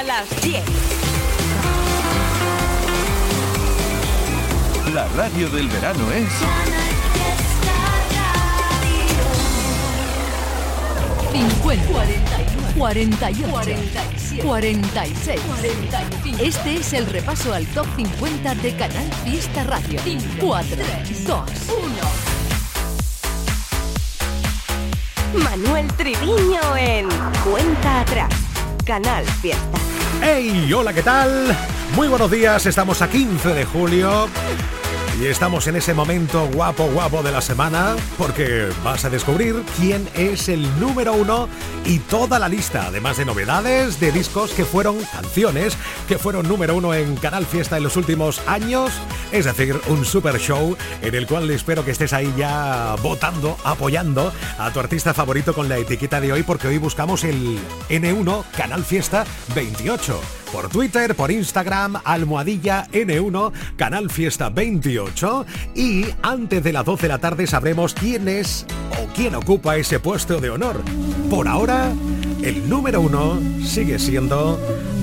a las 10. La radio del verano es... 50, 41, 48, 47, 46, 45. Este es el repaso al top 50 de Canal Fiesta Radio. 4, 2, 1. Manuel Triviño en Cuenta Atrás. Canal Fiesta. ¡Hey! Hola, ¿qué tal? Muy buenos días, estamos a 15 de julio. Y estamos en ese momento guapo, guapo de la semana, porque vas a descubrir quién es el número uno y toda la lista, además de novedades, de discos que fueron canciones, que fueron número uno en Canal Fiesta en los últimos años. Es decir, un super show en el cual espero que estés ahí ya votando, apoyando a tu artista favorito con la etiqueta de hoy, porque hoy buscamos el N1 Canal Fiesta 28 por Twitter, por Instagram, almohadilla N1, Canal Fiesta 28 y antes de las 12 de la tarde sabremos quién es o quién ocupa ese puesto de honor. Por ahora, el número uno sigue siendo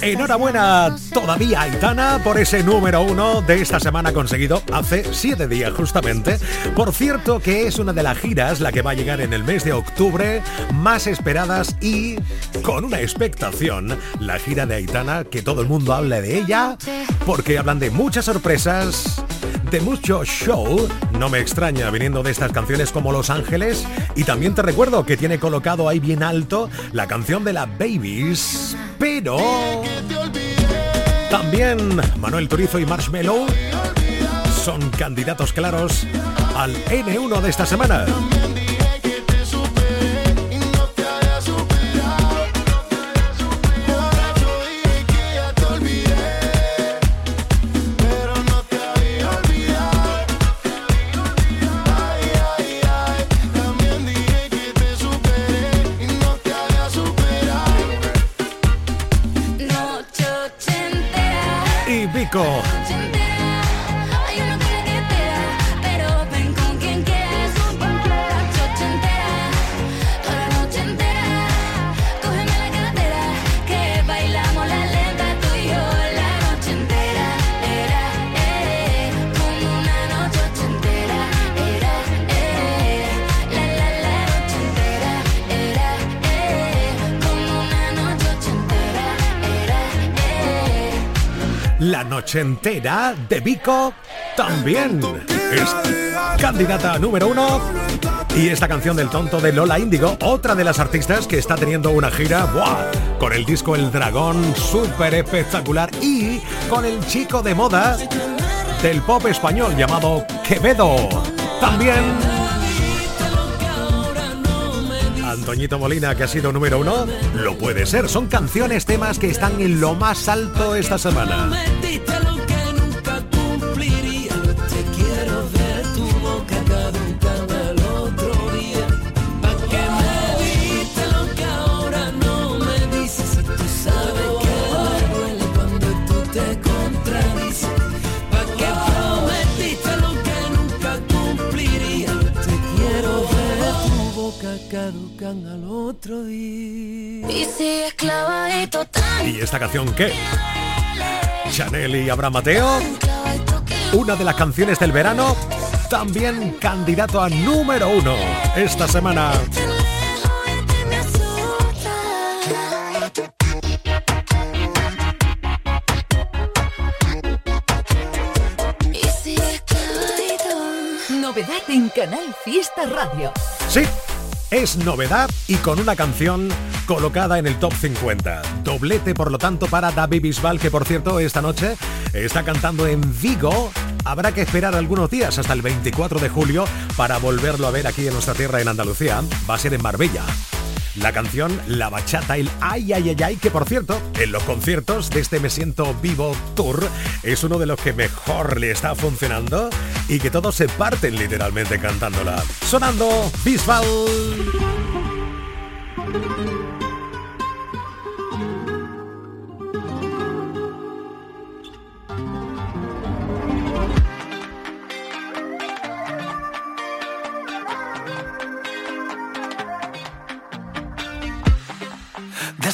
Enhorabuena todavía Aitana por ese número uno de esta semana conseguido hace siete días justamente. Por cierto que es una de las giras la que va a llegar en el mes de octubre más esperadas y con una expectación. La gira de Aitana, que todo el mundo habla de ella porque hablan de muchas sorpresas de mucho show. No me extraña viniendo de estas canciones como Los Ángeles. Y también te recuerdo que tiene colocado ahí bien alto la canción de la Babies. Pero... También Manuel Turizo y Marshmello son candidatos claros al N1 de esta semana. México. La noche entera de Vico también es candidata número uno. Y esta canción del tonto de Lola Índigo, otra de las artistas que está teniendo una gira con el disco El Dragón, súper espectacular. Y con el chico de moda del pop español llamado Quevedo. También Antoñito Molina, que ha sido número uno, lo puede ser. Son canciones, temas que están en lo más alto esta semana. Al otro día. Y si clavadito tan ¿Y esta canción qué? Chanel y Abraham Mateo. Una de las canciones del verano. También candidato a número uno esta semana. Novedad en Canal Fiesta Radio. Sí, es novedad y con una canción colocada en el top 50. Doblete, por lo tanto, para David Bisbal, que por cierto, esta noche está cantando en Vigo. Habrá que esperar algunos días hasta el 24 de julio para volverlo a ver aquí en nuestra tierra en Andalucía. Va a ser en Marbella. La canción La Bachata, el Ay Ay Ay Ay, que por cierto, en los conciertos de este Me Siento Vivo Tour es uno de los que mejor le está funcionando y que todos se parten literalmente cantándola. Sonando Bisbal.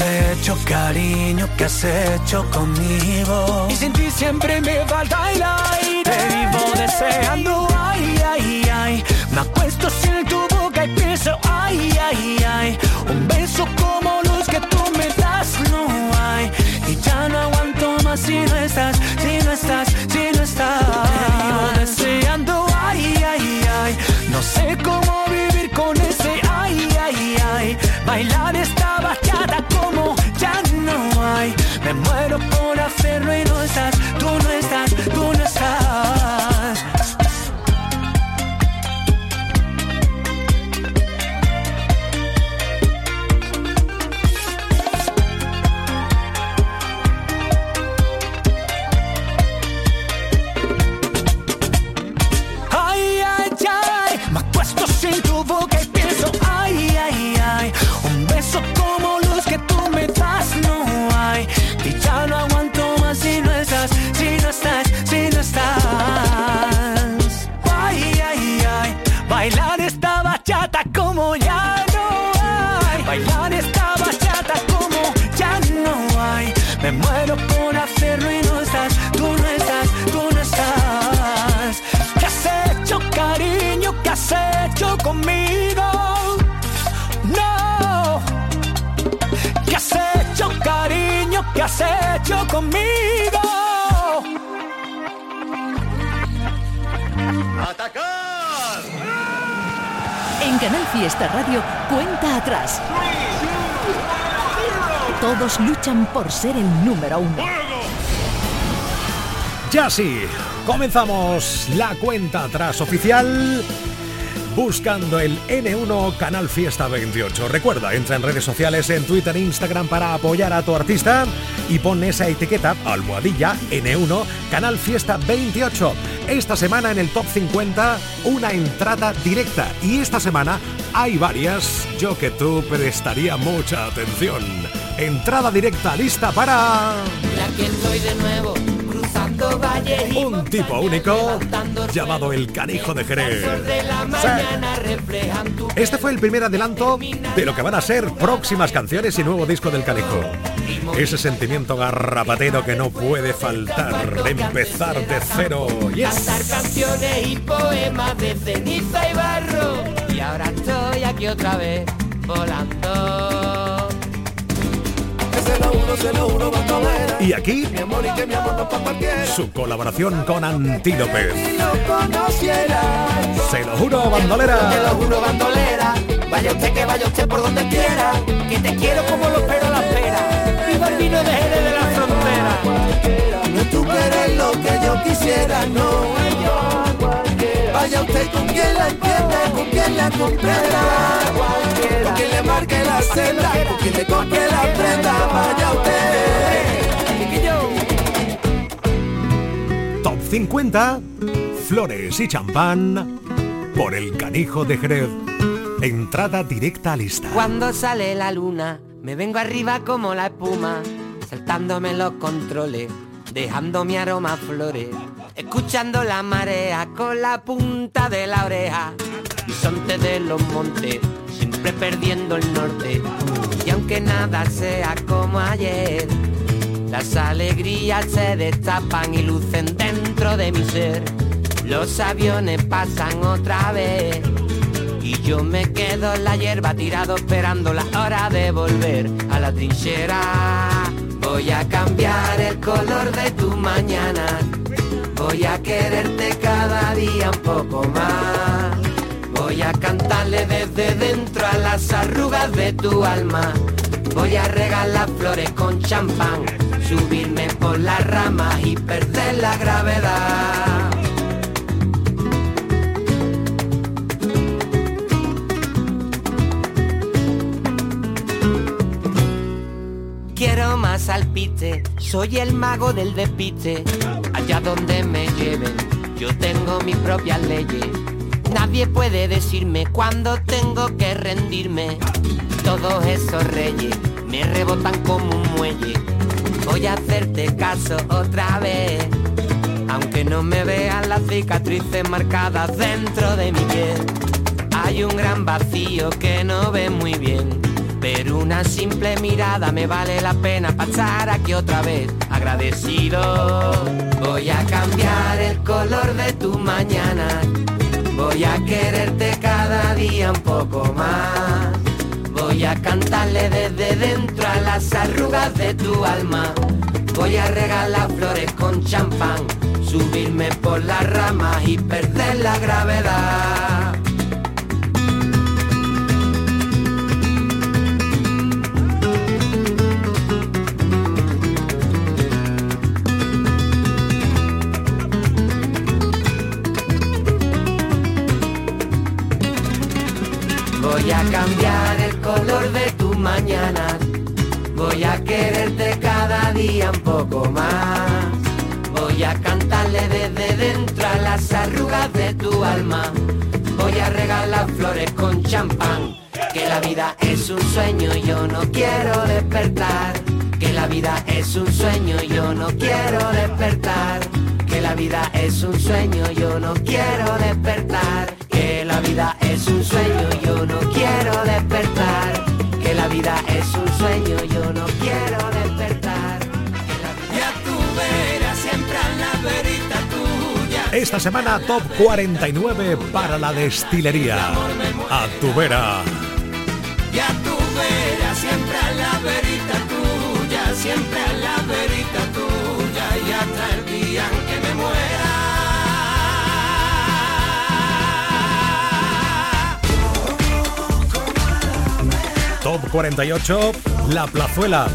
has hecho, cariño? ¿Qué has hecho conmigo? Y sin ti siempre me falta el aire. Te vivo deseando, ay, ay, ay. Me acuesto sin tu ser el número uno. Ya sí, comenzamos la cuenta atrás oficial buscando el N1 Canal Fiesta 28. Recuerda, entra en redes sociales, en Twitter e Instagram para apoyar a tu artista y pon esa etiqueta, almohadilla N1 Canal Fiesta 28. Esta semana en el Top 50, una entrada directa. Y esta semana hay varias, yo que tú prestaría mucha atención. Entrada directa lista para... aquí estoy de nuevo un tipo único llamado el Canijo de Jerez. Este fue el primer adelanto de lo que van a ser próximas canciones y nuevo disco del Canijo. Ese sentimiento garrapatero que no puede faltar de empezar de cero. Yes. canciones y poemas de ceniza y barro. Y ahora estoy aquí otra vez volando. Y aquí, su colaboración con Antílope. Se lo juro, bandolera. Te lo juro, bandolera. Vaya usted que vaya usted por donde quiera. Que te quiero como lo espero a la espera. Viva el vino de Jerez de la frontera. No tú quieres lo que yo quisiera, no. Vaya usted con quien la entienda, con quien la comprenda. Con quien le marque la senda, con quien le compre la prenda. Vaya usted. Top 50, flores y champán por el canijo de Jerez. Entrada directa a lista. Cuando sale la luna, me vengo arriba como la espuma, saltándome los controles, dejando mi aroma a flores escuchando la marea con la punta de la oreja. Bisonte de los montes, siempre perdiendo el norte. Y aunque nada sea como ayer, las alegrías se destapan y lucen dentro de mi ser. Los aviones pasan otra vez. Y yo me quedo en la hierba tirado esperando la hora de volver a la trinchera. Voy a cambiar el color de tu mañana Voy a quererte cada día un poco más. Voy a cantarle desde dentro a las arrugas de tu alma. Voy a regalar flores con champán, subirme por las ramas y perder la gravedad. Quiero más alpite, soy el mago del despiste allá donde me lleven, yo tengo mis propias leyes. Nadie puede decirme cuándo tengo que rendirme. Todos esos reyes me rebotan como un muelle. Voy a hacerte caso otra vez. Aunque no me vean las cicatrices marcadas dentro de mi piel. Hay un gran vacío que no ve muy bien. Pero una simple mirada me vale la pena pasar aquí otra vez agradecido. Voy a cambiar el color de tu mañana. Voy a quererte cada día un poco más. Voy a cantarle desde dentro a las arrugas de tu alma. Voy a regalar flores con champán, subirme por las ramas y perder la gravedad. Voy a cambiar el color de tu mañana. Voy a quererte cada día un poco más. Voy a cantarle desde dentro a las arrugas de tu alma. Voy a regalar flores con champán. Que la vida es un sueño y yo no quiero despertar. Que la vida es un sueño y yo no quiero despertar. Que la vida es un sueño, yo no quiero despertar. Que la vida es un sueño, yo no quiero despertar. Que la vida es un sueño, yo no quiero despertar. Que la vida... Ya tú verás siempre a la verita tuya. Esta semana top 49 para la destilería. A tu vera. Ya tú verás siempre a la verita tuya, siempre a Top 48, La Plazuela.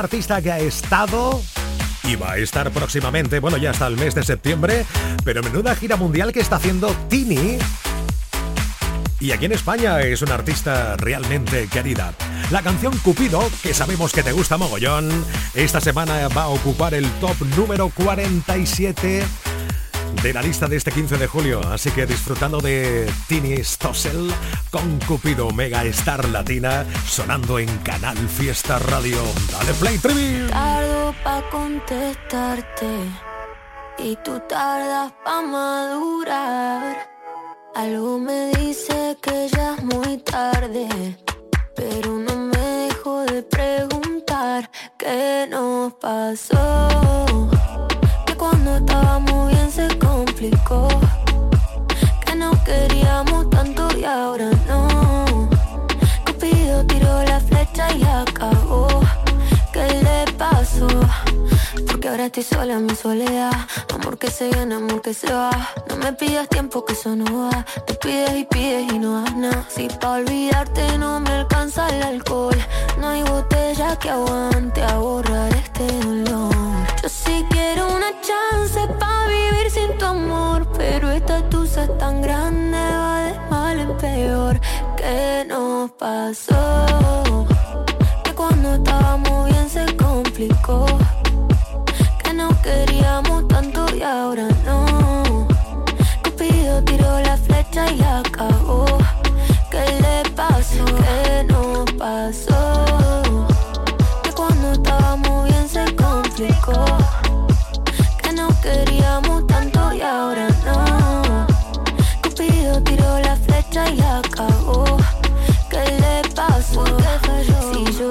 Artista que ha estado y va a estar próximamente, bueno, ya hasta el mes de septiembre, pero menuda gira mundial que está haciendo Tini. Y aquí en España es una artista realmente querida. La canción Cupido, que sabemos que te gusta mogollón, esta semana va a ocupar el top número 47 de la lista de este 15 de julio. Así que disfrutando de Tini Stossel con Cupido Mega Star Latina sonando en Canal Fiesta Radio. Dale play, Trivi. Tardo pa' contestarte y tú tardas pa' madurar. Algo me dice que ya es muy tarde, pero no me dejo de preguntar qué nos pasó. Que no queríamos tanto y ahora no. Cupido tiró la flecha y acabó. ¿Qué le pasó? Porque ahora estoy sola en mi soledad. Amor que se gana, amor que se va. No me pidas tiempo que eso no va. Tú pides y pides y no das nada. Si pa' olvidarte no me alcanza el alcohol. No hay botella que aguante a borrar este dolor. Yo sí quiero una chance pa' vivir sin tu amor. Pero esta tusa es tan grande, va de mal en peor. ¿Qué nos pasó? Que cuando estábamos bien se complicó. Que no queríamos tanto y ahora no. Cupido tiró la flecha y acabó. ¿Qué le pasó? ¿Qué nos pasó? Que cuando estábamos bien se complicó.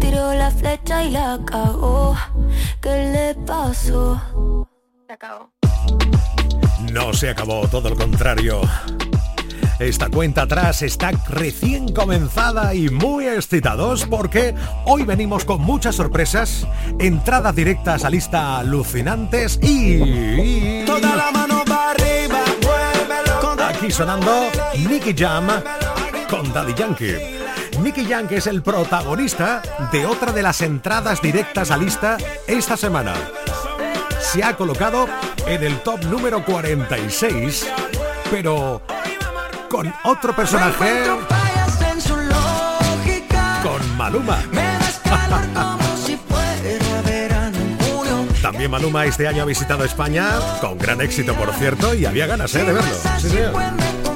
Tiró la flecha y la cagó. ¿Qué le pasó? Se acabó. No se acabó, todo lo contrario. Esta cuenta atrás está recién comenzada y muy excitados porque hoy venimos con muchas sorpresas, entradas directas a lista alucinantes y... Toda la mano para arriba. Aquí sonando Nicky Jam con Daddy Yankee. Nicky que es el protagonista de otra de las entradas directas a lista esta semana. Se ha colocado en el top número 46, pero con otro personaje, con Maluma. También Maluma este año ha visitado España, con gran éxito por cierto, y había ganas ¿eh? de verlo. Sí, señor.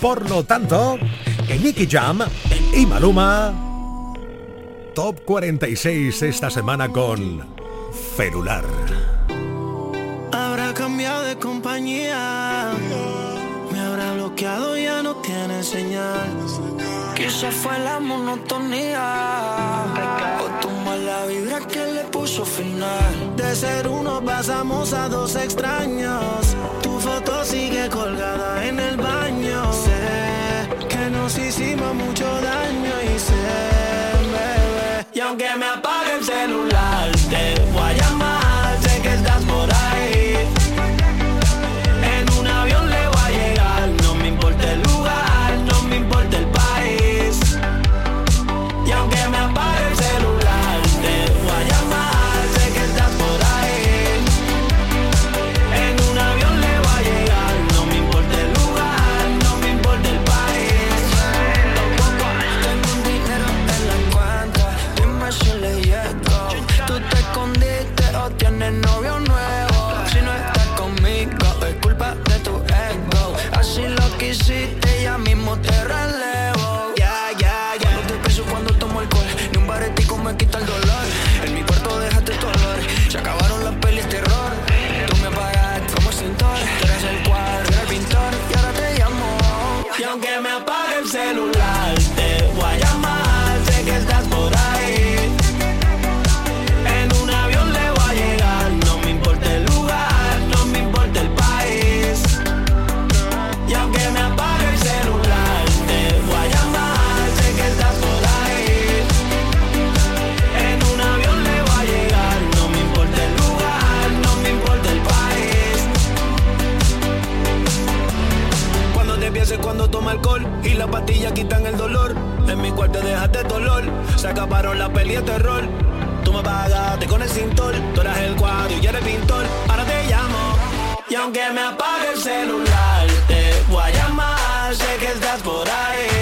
Por lo tanto, en Nicky Jam y Maluma, top 46 esta semana con Ferular. Habrá cambiado de compañía. Me habrá bloqueado, ya no tiene señal. Quizá fue la monotonía. O tu mala vibra que le puso final. De ser uno pasamos a dos extraños. Foto sigue colgada en el baño. Sé que nos hicimos mucho daño y sé, bebé. Y aunque me apague el celular, te voy a. quitan el dolor. En mi cuarto dejaste dolor. Se acabaron la peli de terror. Tú me pagaste con el cintor. Tú eras el cuadro y yo era pintor. Ahora te llamo. Y aunque me apague el celular, te voy a llamar. Sé que estás por ahí.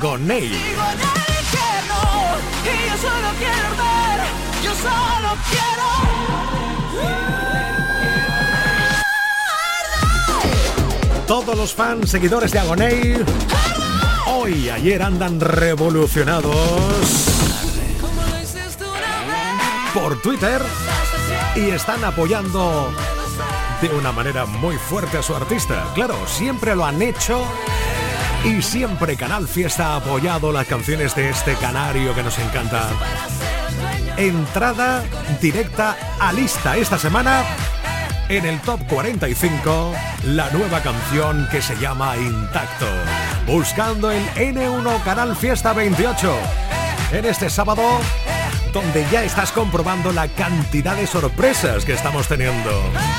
Brinca Agoney. contigo en el infierno. Y yo solo quiero ver, yo solo quiero. Todos los fans, seguidores de Agoney, hoy y ayer andan revolucionados por Twitter y están apoyando de una manera muy fuerte a su artista. Claro, siempre lo han hecho y siempre Canal Fiesta ha apoyado las canciones de este canario que nos encanta. Entrada directa a lista esta semana en el Top 45 la nueva canción que se llama Intacto. Buscando el N1 Canal Fiesta 28. En este sábado donde ya estás comprobando la cantidad de sorpresas que estamos teniendo.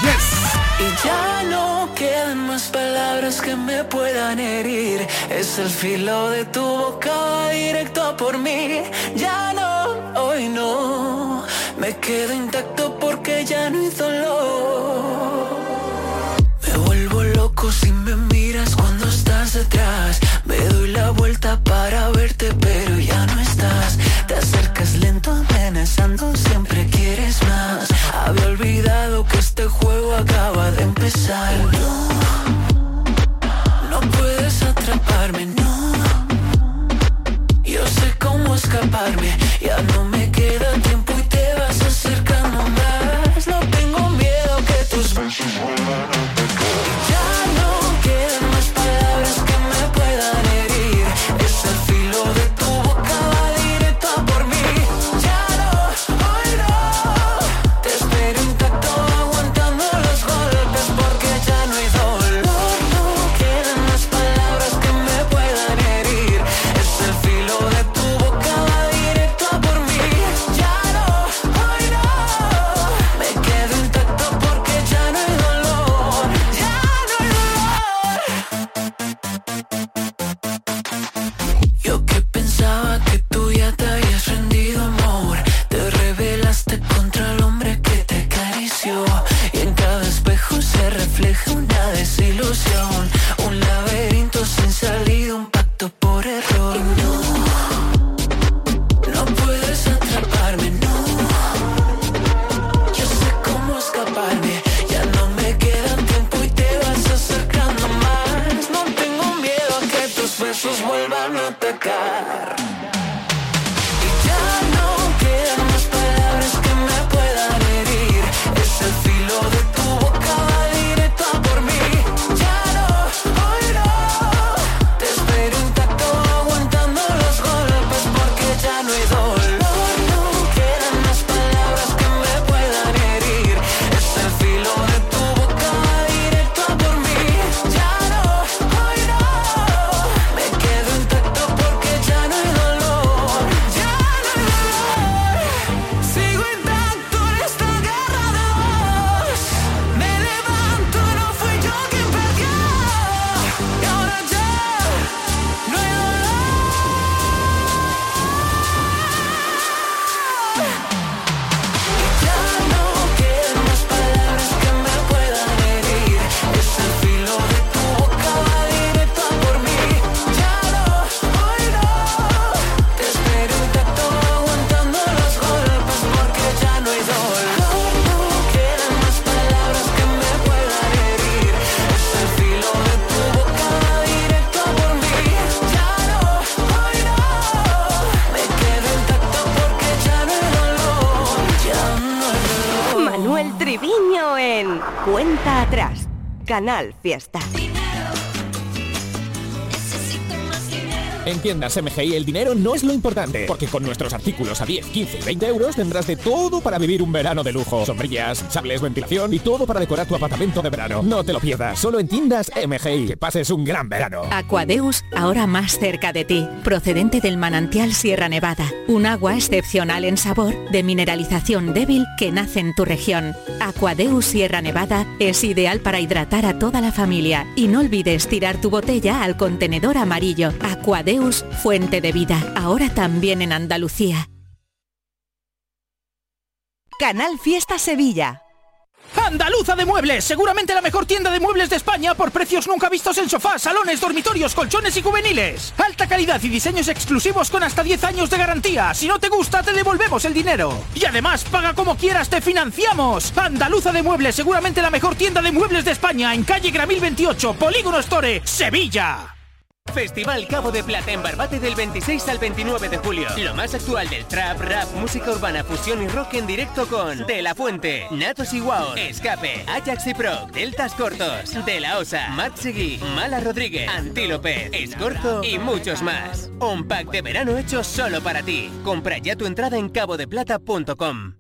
¡Yes! Y ya no quedan más palabras que me puedan herir. Es el filo de tu boca directo por mí. Ya no, hoy no. Me quedo intacto porque ya no hay dolor. No, no puedes atraparme, no. Yo sé cómo escaparme, Canal Fiesta. En tiendas MGI el dinero no es lo importante, porque con nuestros artículos a 10, 15 y 20 euros tendrás de todo para vivir un verano de lujo. Sombrillas, sables, ventilación y todo para decorar tu apartamento de verano. No te lo pierdas, solo en tiendas MGI. Que pases un gran verano. Aquadeus, ahora más cerca de ti, procedente del manantial Sierra Nevada, un agua excepcional en sabor, de mineralización débil que nace en tu región. Aquadeus Sierra Nevada es ideal para hidratar a toda la familia y no olvides tirar tu botella al contenedor amarillo. Aquadeus, fuente de vida, ahora también en Andalucía. Canal Fiesta Sevilla. Andaluza de Muebles, seguramente la mejor tienda de muebles de España por precios nunca vistos en sofás, salones, dormitorios, colchones y juveniles. Alta calidad y diseños exclusivos con hasta 10 años de garantía. Si no te gusta, te devolvemos el dinero. Y además, paga como quieras, te financiamos. Andaluza de Muebles, seguramente la mejor tienda de muebles de España en calle Gramil 28, Polígono Store, Sevilla. Festival Cabo de Plata en Barbate del 26 al 29 de julio. Lo más actual del trap, rap, música urbana, fusión y rock en directo con De La Fuente, Natos y Wow, Escape, Ajax y Pro, Deltas Cortos, De La Osa, Matt Seguí, Mala Rodríguez, Antílope, Escorzo y muchos más. Un pack de verano hecho solo para ti. Compra ya tu entrada en cabodeplata.com.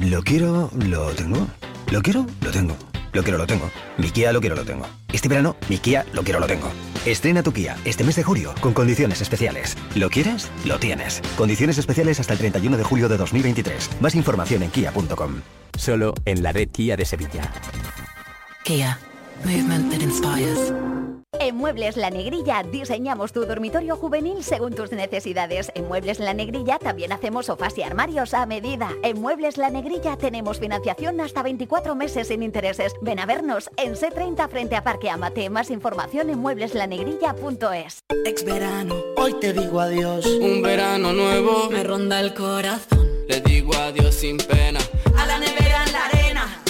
Lo quiero, lo tengo. Lo quiero, lo tengo. Lo quiero, lo tengo. Mi Kia lo quiero, lo tengo. Este verano, mi Kia lo quiero, lo tengo. Estrena tu Kia este mes de julio con condiciones especiales. ¿Lo quieres? Lo tienes. Condiciones especiales hasta el 31 de julio de 2023. Más información en kia.com. Solo en la red Kia de Sevilla. Kia. Movement that inspires. En Muebles La Negrilla diseñamos tu dormitorio juvenil según tus necesidades. En Muebles La Negrilla también hacemos sofás y armarios a medida. En Muebles La Negrilla tenemos financiación hasta 24 meses sin intereses. Ven a vernos en C30 frente a Parque Amate. Más información en muebleslanegrilla.es. Ex verano, hoy te digo adiós. Un verano nuevo me ronda el corazón. Le digo adiós sin pena. A la nevera en la arena,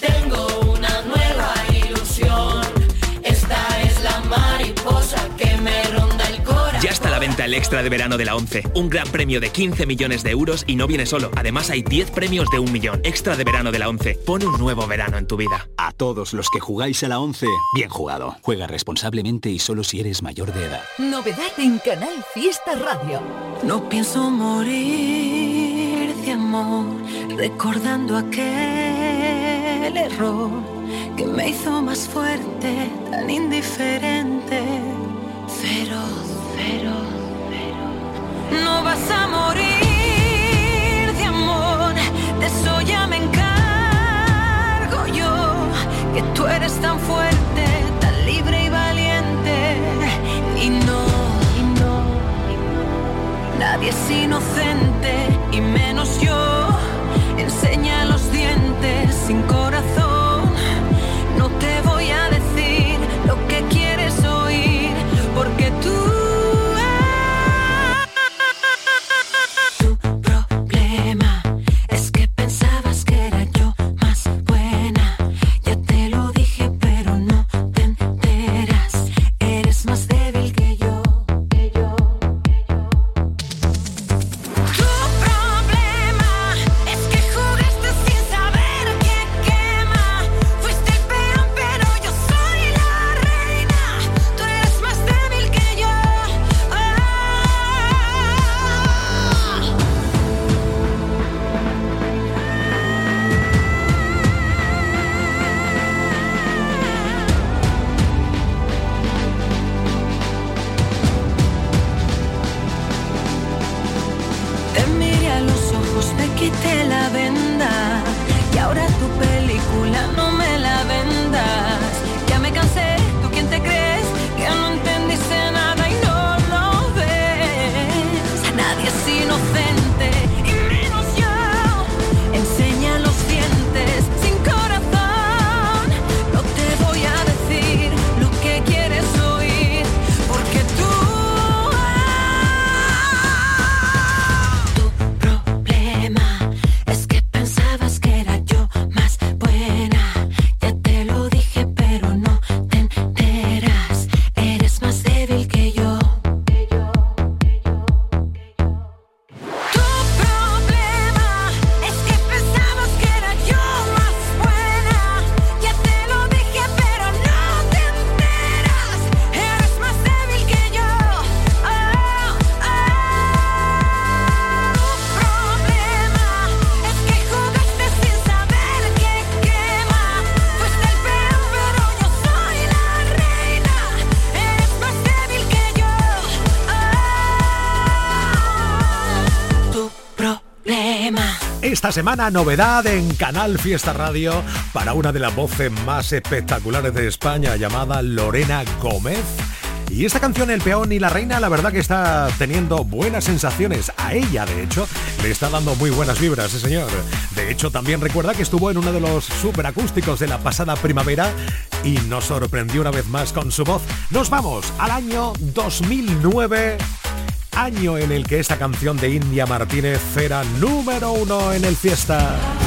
tengo una me ronda el corazón. Ya está a la venta el extra de verano de la 11. Un gran premio de 15 millones de euros y no viene solo. Además hay 10 premios de un millón. Extra de verano de la 11. Pone un nuevo verano en tu vida. A todos los que jugáis a la 11, bien jugado. Juega responsablemente y solo si eres mayor de edad. Novedad en Canal Fiesta Radio. No pienso morir de amor, recordando aquel error que me hizo más fuerte, tan indiferente. Es inocente y menos yo. Enseña los dientes sin semana novedad en Canal Fiesta Radio para una de las voces más espectaculares de España llamada Lorena Gómez. Y esta canción El Peón y la Reina la verdad que está teniendo buenas sensaciones. A ella de hecho le está dando muy buenas vibras, ese señor. De hecho también recuerda que estuvo en uno de los superacústicos de la pasada primavera y nos sorprendió una vez más con su voz. Nos vamos al año 2009 año en el que esta canción de India Martínez era número uno en el fiesta.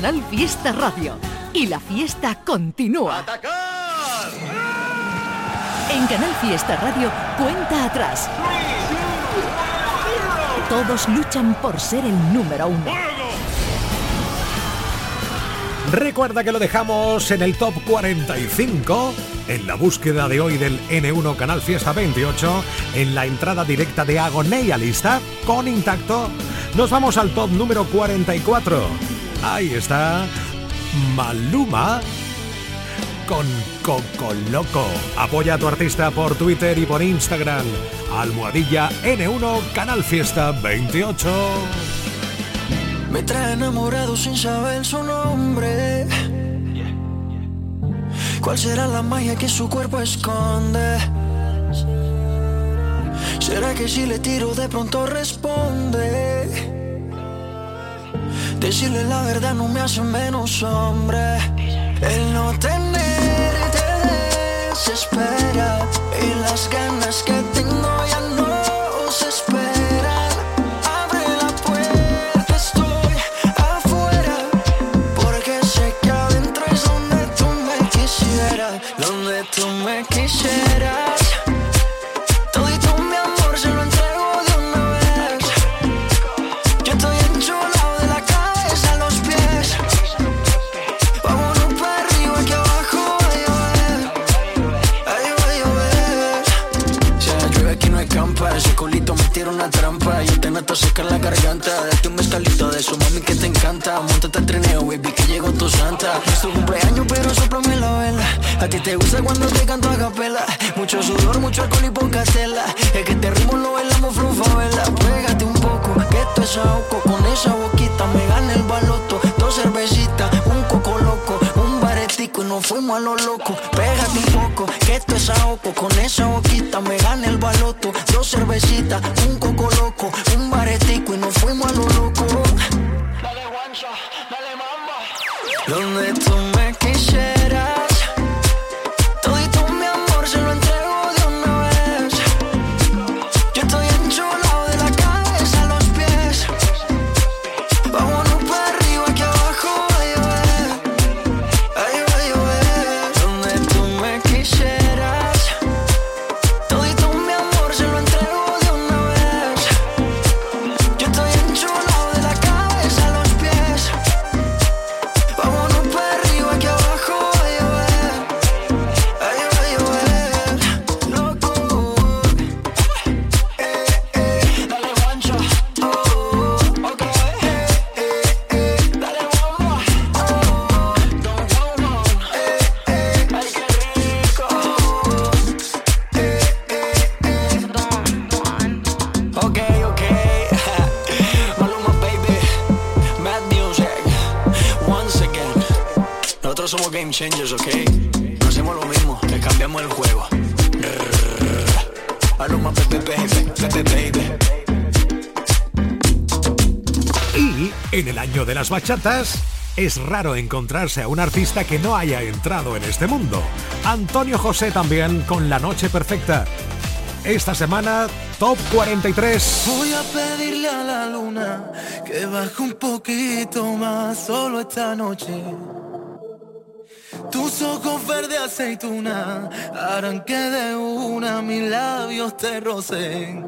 Canal Fiesta Radio. Y la fiesta continúa. ¡Atacar! En Canal Fiesta Radio, cuenta atrás. Todos luchan por ser el número uno. Recuerda que lo dejamos en el top 45 en la búsqueda de hoy del N1 Canal Fiesta 28 en la entrada directa de Agoneia Lista con Intacto. Nos vamos al top número 44 Ahí está Maluma con Coco Loco. Apoya a tu artista por Twitter y por Instagram. Almohadilla N1 Canal Fiesta 28. Me trae enamorado sin saber su nombre. ¿Cuál será la magia que su cuerpo esconde? ¿Será que si le tiro de pronto responde? Decirle la verdad no me hace menos hombre. El no tenerte desespera y las ganas que game changers, ¿ok? No hacemos lo mismo, le cambiamos el juego. Y en el año de las bachatas, es raro encontrarse a un artista que no haya entrado en este mundo. Antonio José también con La Noche Perfecta. Esta semana, Top 43. Voy a pedirle a la luna que baje un poquito más solo esta noche tus ojos verde aceituna harán que de una mis labios te rocen.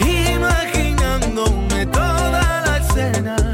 Imaginándome toda la escena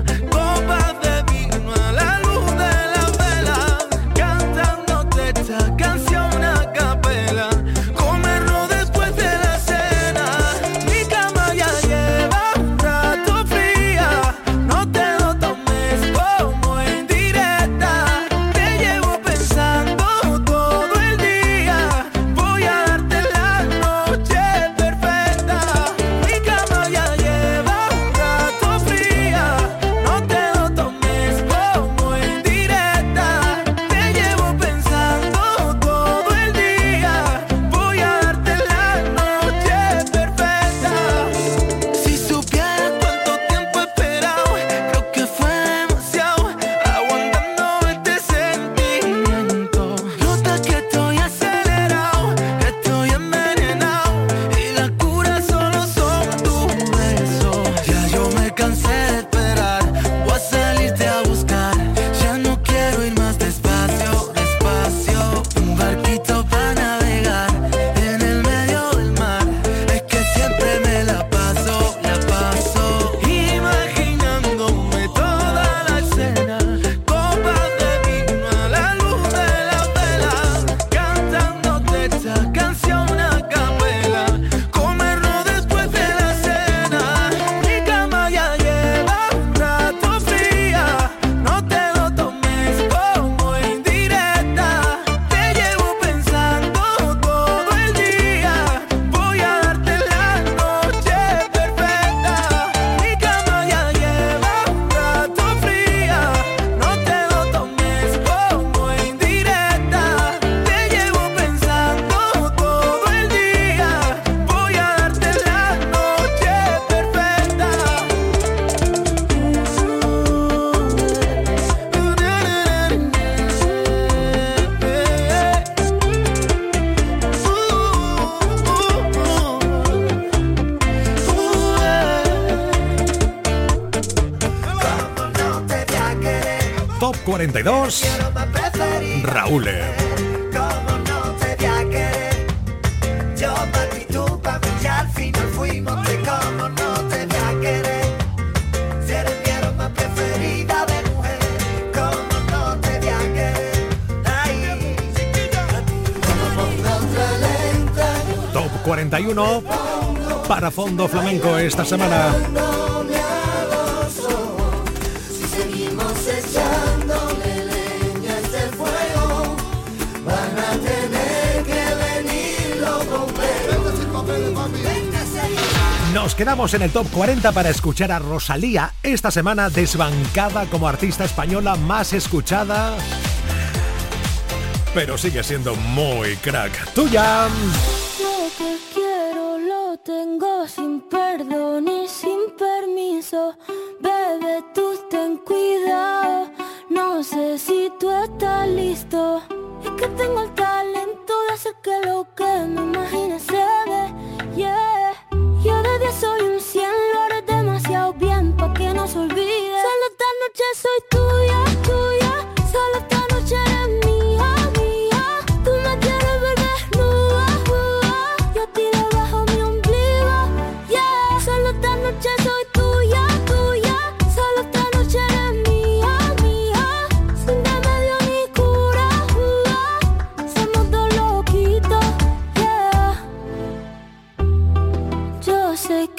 otra lenta, Top 41 para Fondo Flamenco esta semana. Nos quedamos en el top 40 para escuchar a Rosalía, esta semana desbancada como artista española más escuchada. Pero sigue siendo muy crack. Tuya. Lo que quiero lo tengo sin perdón y sin permiso. Bebé, tú ten cuidado. No sé si tú estás listo. Es que tengo el talento de hacer que lo que me imagine se dé. Yeah. Yo de 10 soy un 100, lo haré demasiado bien pa' que no se olvide. Solo esta noche soy tuya, tuya. Solo esta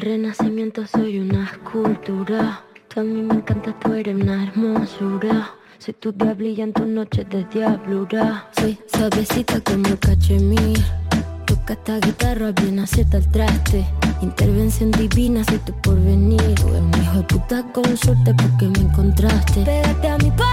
renacimiento soy una escultura. Mí me encanta, tú eres una hermosura. Soy tu diablilla en tus noches de diablura. Soy suavecita como cachemir. Toca esta guitarra bien acierta el traste. Intervención divina, soy tu porvenir. Eres un hijo de puta con suerte porque me encontraste. Pégate a mí para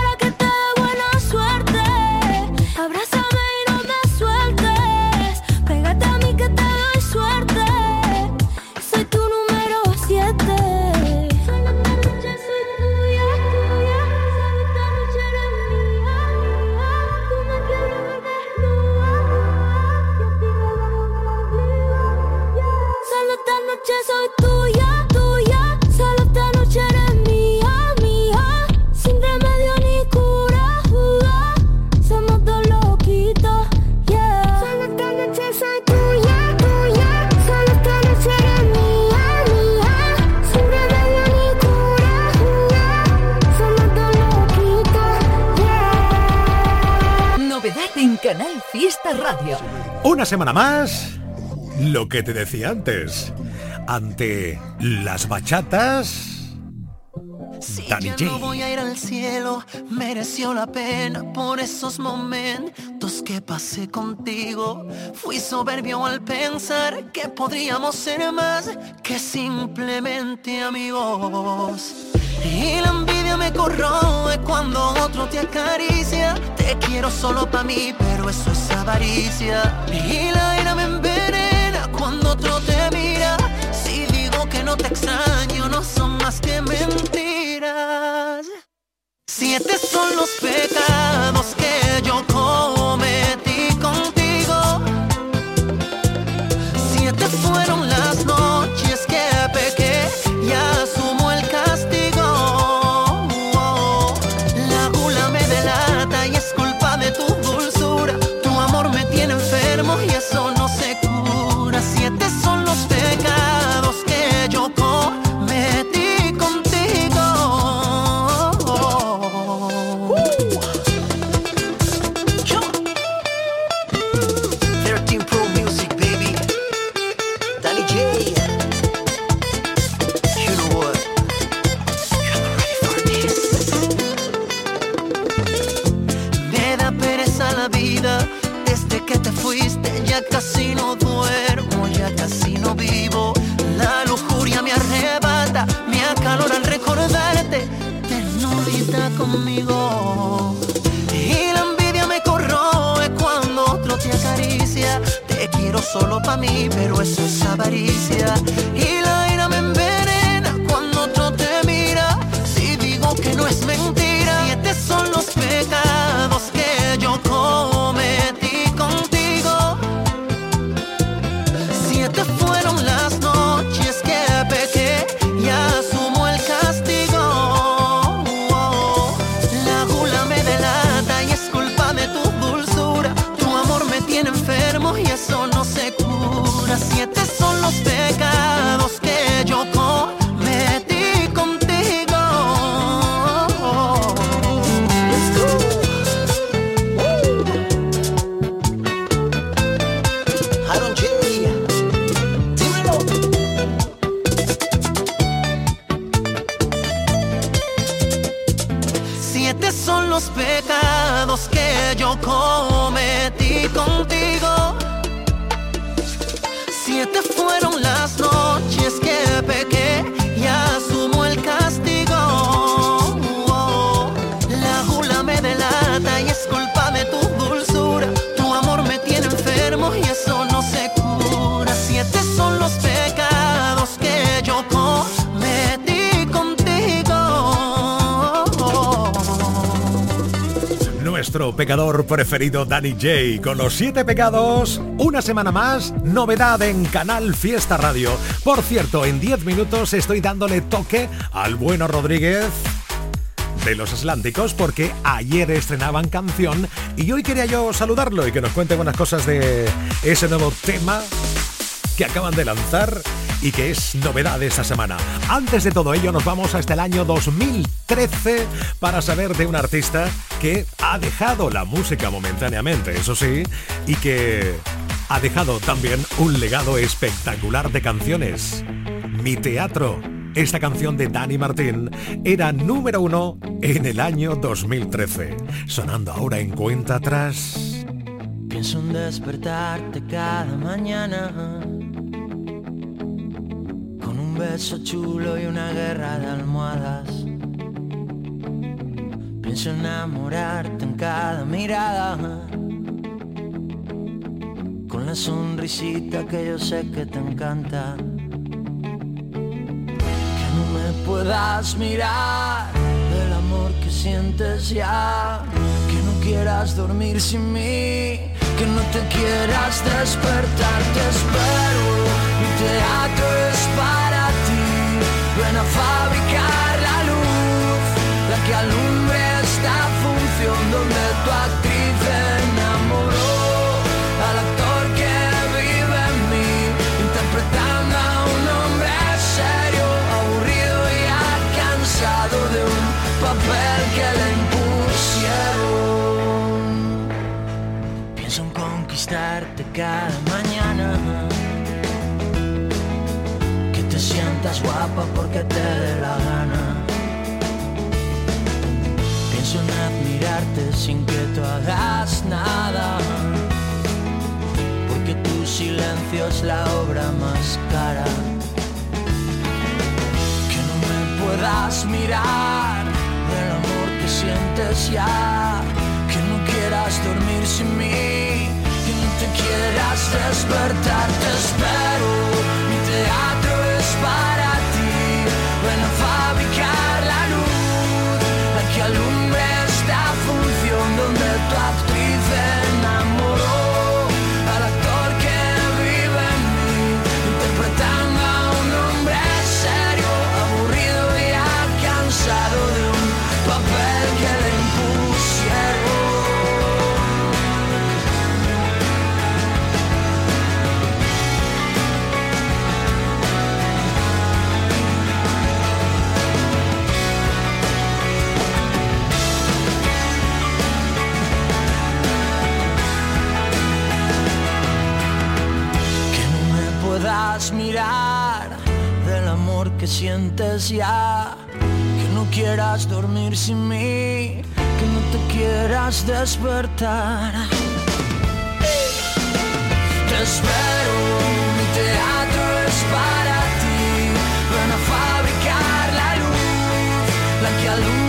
Canal Fiesta Radio. Una semana más, lo que te decía antes. Ante las bachatas, Danny Ya no J. voy a ir al cielo, mereció la pena por esos momentos que pasé contigo. Fui soberbio al pensar que podríamos ser más que simplemente amigos. Y la envidia me corroe cuando otro te acaricia. Te quiero solo para mí, pero eso es avaricia. Y la ira me envenena cuando otro te mira. Si digo que no te extraño, no son más que mentiras. Siete son los pecados que los pecados que yo cometí contigo. Siete fueron las noches que pequé Pecador preferido Danny J con los siete pecados. Una semana más, novedad en Canal Fiesta Radio. Por cierto, en 10 minutos estoy dándole toque al bueno Rodríguez de los Atlánticos porque ayer estrenaban canción y hoy quería yo saludarlo y que nos cuente buenas cosas de ese nuevo tema que acaban de lanzar y que es novedad esta semana. Antes de todo ello nos vamos hasta el año 2013 para saber de un artista que ha dejado la música momentáneamente, eso sí, y que ha dejado también un legado espectacular de canciones. Mi teatro. Esta canción de Dani Martín era número uno en el año 2013, sonando ahora en cuenta atrás. Un beso chulo y una guerra de almohadas. Pienso enamorarte en cada mirada con la sonrisita que yo sé que te encanta. Que no me puedas mirar del amor que sientes ya. Que no quieras dormir sin mí. Que no te quieras despertar, te espero. La que alumbre esta función donde tu actriz enamoró al actor que vive en mí, interpretando a un hombre serio, aburrido y cansado de un papel que le impusieron. Pienso en conquistarte cada mañana. Que te sientas guapa porque te dé la gana. Sin que tú hagas nada. Porque tu silencio es la obra más cara. Que no me puedas mirar del amor que sientes ya. Que no quieras dormir sin mí. Que no te quieras despertar, te espero. Mi teatro es para ti. Ven a sientes ya, que no quieras dormir sin mí, que no te quieras despertar. Te espero, mi teatro para ti. Ven a fabricar la luz, la que alumbre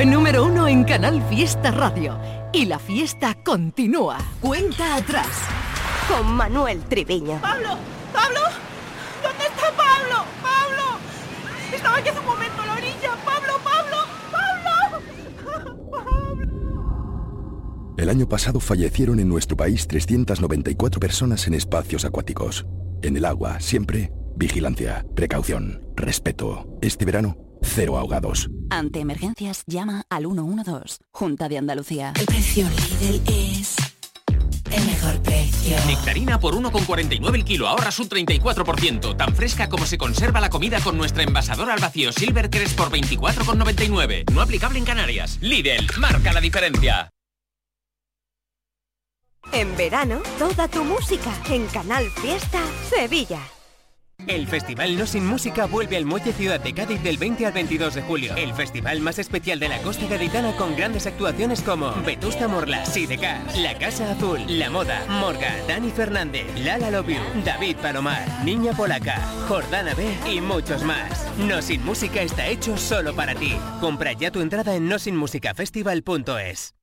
Fue número uno en Canal Fiesta Radio. Y la fiesta continúa. Cuenta atrás. Con Manuel Triviño. ¡Pablo! ¡Pablo! ¿Dónde está Pablo? ¡Pablo! Estaba aquí hace un momento a la orilla. ¡Pablo, Pablo! ¡Pablo! El año pasado fallecieron en nuestro país 394 personas en espacios acuáticos. En el agua, siempre, vigilancia, precaución, respeto. Este verano, cero ahogados. Ante emergencias, llama al 112, Junta de Andalucía. El precio Lidl es el mejor precio. Nectarina por 1,49 el kilo, ahorras un 34%. Tan fresca como se conserva la comida con nuestra envasadora al vacío Silvercrest por 24,99. No aplicable en Canarias. Lidl, marca la diferencia. En verano, toda tu música en Canal Fiesta Sevilla. El Festival No Sin Música vuelve al Muelle Ciudad de Cádiz del 20 al 22 de julio. El festival más especial de la costa gaditana con grandes actuaciones como Vetusta Morla, Sidecar, La Casa Azul, La Moda, Morga, Dani Fernández, Lala Love You, David Palomar, Niña Polaca, Jordana B y muchos más. No Sin Música está hecho solo para ti. Compra ya tu entrada en nosinmusicafestival.es.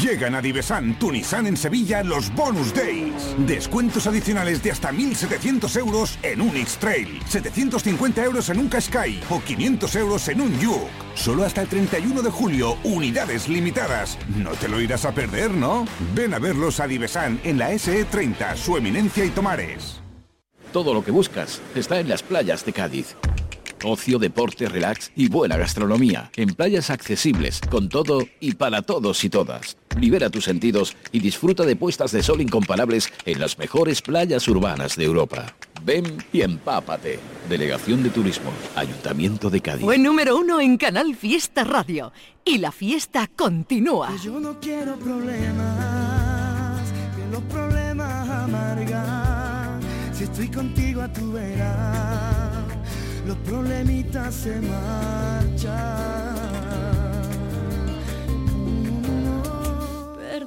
Llegan a Divesan, tu en Sevilla los Bonus Days. Descuentos adicionales de hasta 1.700 euros en un X-Trail, 750 euros en un Qashqai o 500 euros en un Juke. Solo hasta el 31 de julio, unidades limitadas. No te lo irás a perder, ¿no? Ven a verlos a Divesan en la SE30, su eminencia y Tomares. Todo lo que buscas está en las playas de Cádiz. Ocio, deporte, relax y buena gastronomía. En playas accesibles, con todo y para todos y todas. Libera tus sentidos y disfruta de puestas de sol incomparables en las mejores playas urbanas de Europa. Ven y empápate. Delegación de Turismo, Ayuntamiento de Cádiz. Fue número uno en Canal Fiesta Radio. Y la fiesta continúa. Yo no quiero problemas, que los problemas amargan. Si estoy contigo a tu vera, los problemitas se marchan.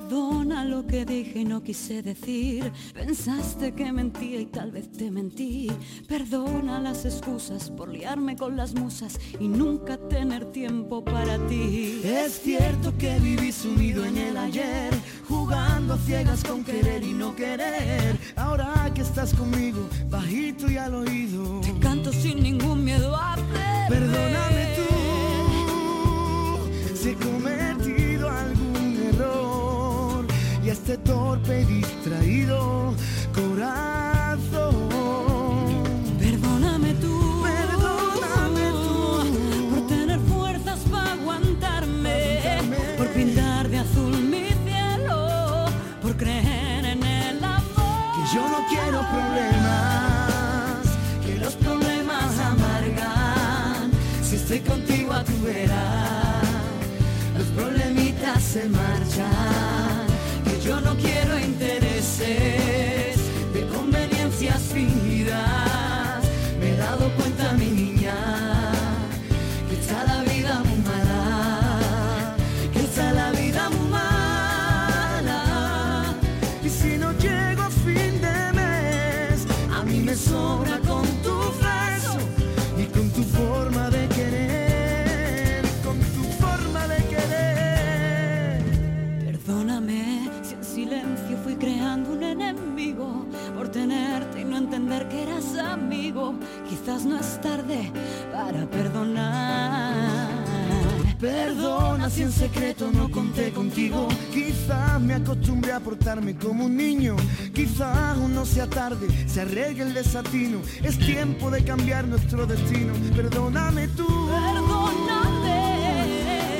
Perdona lo que dije y no quise decir. Pensaste que mentía y tal vez te mentí. Perdona las excusas por liarme con las musas y nunca tener tiempo para ti. Es cierto que viví sumido en el ayer, jugando a ciegas con querer y no querer. Ahora que estás conmigo, bajito y al oído, Sin ningún miedo a perder. perdóname tú si he cometido algún error y este torpe distraído corazón. Se marchan. Que yo no quiero intereses entender que eras amigo, quizás no es tarde para perdonar. Perdona si en secreto no conté contigo. Quizás me acostumbré a portarme como un niño. Quizás aún no sea tarde, se arregle el desatino. Es tiempo de cambiar nuestro destino. Perdóname tú. Perdóname.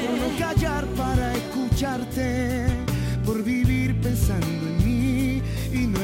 Por no callar para escucharte. Por vivir pensando en mí y no